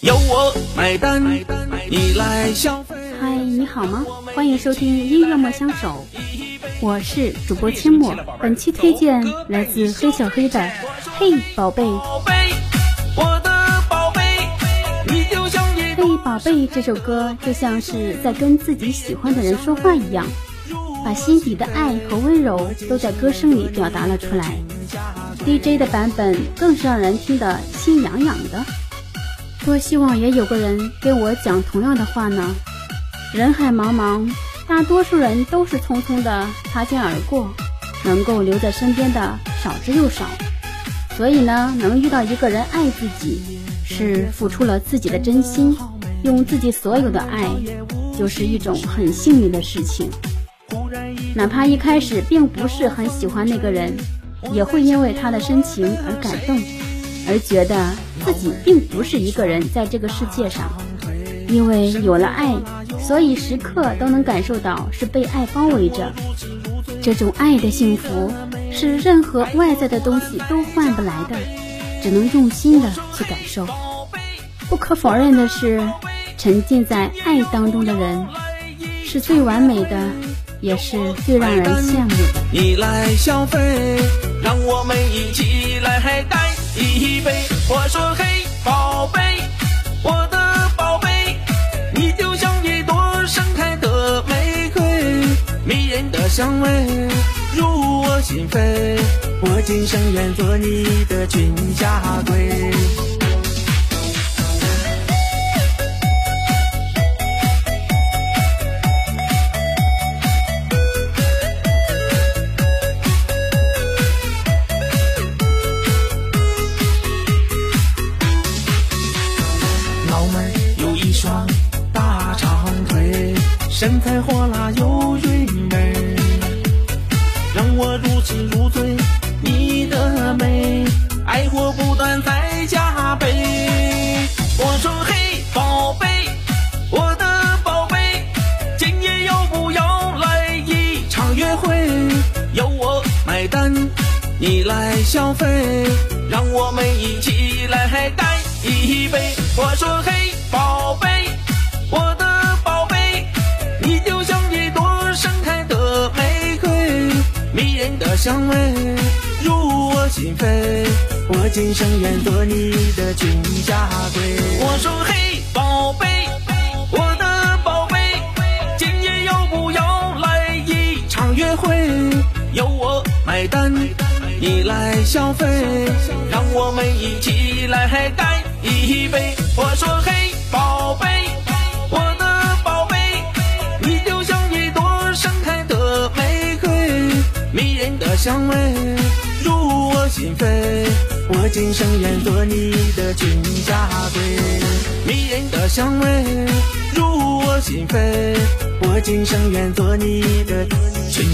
由我买单，你来消费。嗨，你好吗？欢迎收听音乐莫相守，我是主播阡陌。本期推荐来自黑小黑的《嘿宝贝》。我的宝贝，你就像一嘿宝贝这首歌就像是在跟自己喜欢的人说话一样，把心底的爱和温柔都在歌声里表达了出来。DJ 的版本更是让人听得心痒痒的。多希望也有个人跟我讲同样的话呢。人海茫茫，大多数人都是匆匆的擦肩而过，能够留在身边的少之又少。所以呢，能遇到一个人爱自己，是付出了自己的真心，用自己所有的爱，就是一种很幸运的事情。哪怕一开始并不是很喜欢那个人，也会因为他的深情而感动，而觉得。自己并不是一个人在这个世界上，因为有了爱，所以时刻都能感受到是被爱包围着。这种爱的幸福，是任何外在的东西都换不来的，只能用心的去感受。不可否认的是，沉浸在爱当中的人，是最完美的，也是最让人羡慕的。你来消费，让我们一起来干一杯。我说嘿，宝贝，我的宝贝，你就像一朵盛开的玫瑰，迷人的香味入我心扉，我今生愿做你的裙下贵。身材火辣又韵味，让我如痴如醉。你的美，爱火不断再加倍。我说嘿，宝贝，我的宝贝，今夜要不要来一场约会？由我买单，你来消费，让我们一起来干一杯。我说嘿，宝贝。香味入我心扉，我今生愿做你的君家贵。我说嘿，宝贝，我的宝贝，今夜要不要来一场约会？由我买单，你来消费，让我们一起来干一杯。我说嘿，香味入我心扉，我今生愿做你的君家鬼。迷人的香味入我心扉，我今生愿做你的裙。